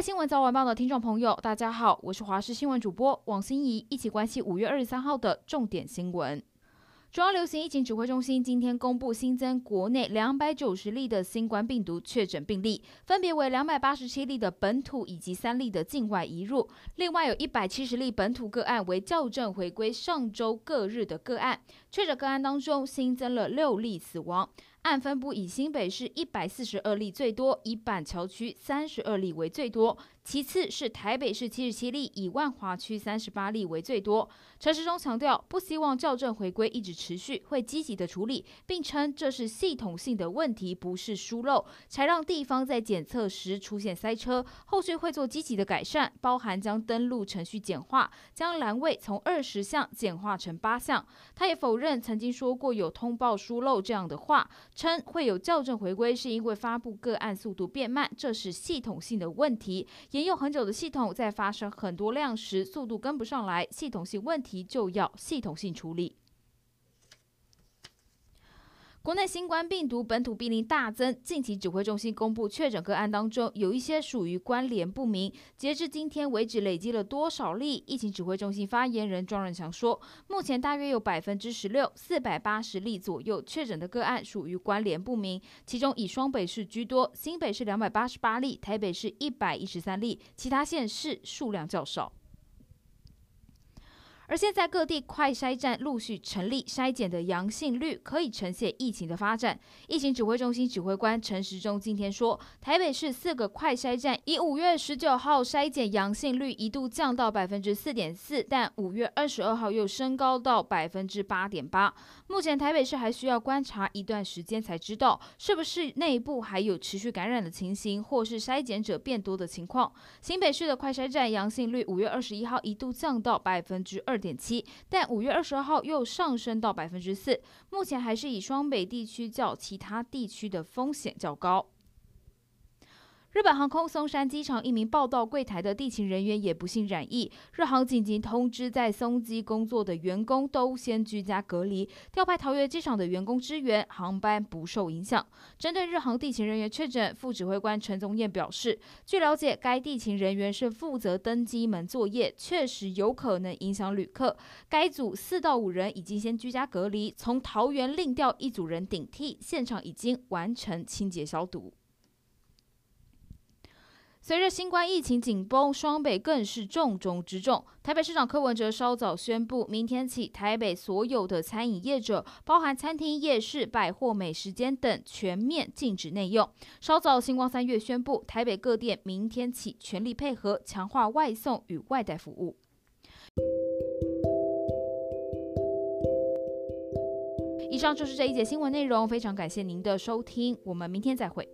新闻早晚报的听众朋友，大家好，我是华视新闻主播王心怡，一起关心五月二十三号的重点新闻。中央流行疫情指挥中心今天公布新增国内两百九十例的新冠病毒确诊病例，分别为两百八十七例的本土以及三例的境外移入，另外有一百七十例本土个案为校正回归上周各日的个案。确诊个案当中新增了六例死亡。按分布，以新北市一百四十二例最多，以板桥区三十二例为最多，其次是台北市七十七例，以万华区三十八例为最多。陈时中强调，不希望校正回归一直持续，会积极的处理，并称这是系统性的问题，不是疏漏，才让地方在检测时出现塞车。后续会做积极的改善，包含将登录程序简化，将栏位从二十项简化成八项。他也否认曾经说过有通报疏漏这样的话。称会有校正回归，是因为发布个案速度变慢，这是系统性的问题。沿用很久的系统，在发生很多量时，速度跟不上来，系统性问题就要系统性处理。国内新冠病毒本土病例大增，近期指挥中心公布确诊个案当中，有一些属于关联不明。截至今天为止，累积了多少例？疫情指挥中心发言人庄人强说，目前大约有百分之十六，四百八十例左右确诊的个案属于关联不明，其中以双北市居多，新北市两百八十八例，台北市一百一十三例，其他县市数量较少。而现在各地快筛站陆续成立，筛检的阳性率可以呈现疫情的发展。疫情指挥中心指挥官陈时中今天说，台北市四个快筛站以五月十九号筛检阳性率一度降到百分之四点四，但五月二十二号又升高到百分之八点八。目前台北市还需要观察一段时间才知道是不是内部还有持续感染的情形，或是筛检者变多的情况。新北市的快筛站阳性率五月二十一号一度降到百分之二点七，但五月二十二号又上升到百分之四。目前还是以双北地区较其他地区的风险较高。日本航空松山机场一名报到柜台的地勤人员也不幸染疫，日航紧急通知在松机工作的员工都先居家隔离，调派桃园机场的员工支援，航班不受影响。针对日航地勤人员确诊，副指挥官陈宗彦表示，据了解，该地勤人员是负责登机门作业，确实有可能影响旅客。该组四到五人已经先居家隔离，从桃园另调一组人顶替，现场已经完成清洁消毒。随着新冠疫情紧绷，双北更是重中之重。台北市长柯文哲稍早宣布，明天起，台北所有的餐饮业者，包含餐厅、夜市、百货、美食街等，全面禁止内用。稍早，新光三月宣布，台北各店明天起全力配合，强化外送与外带服务。以上就是这一节新闻内容，非常感谢您的收听，我们明天再会。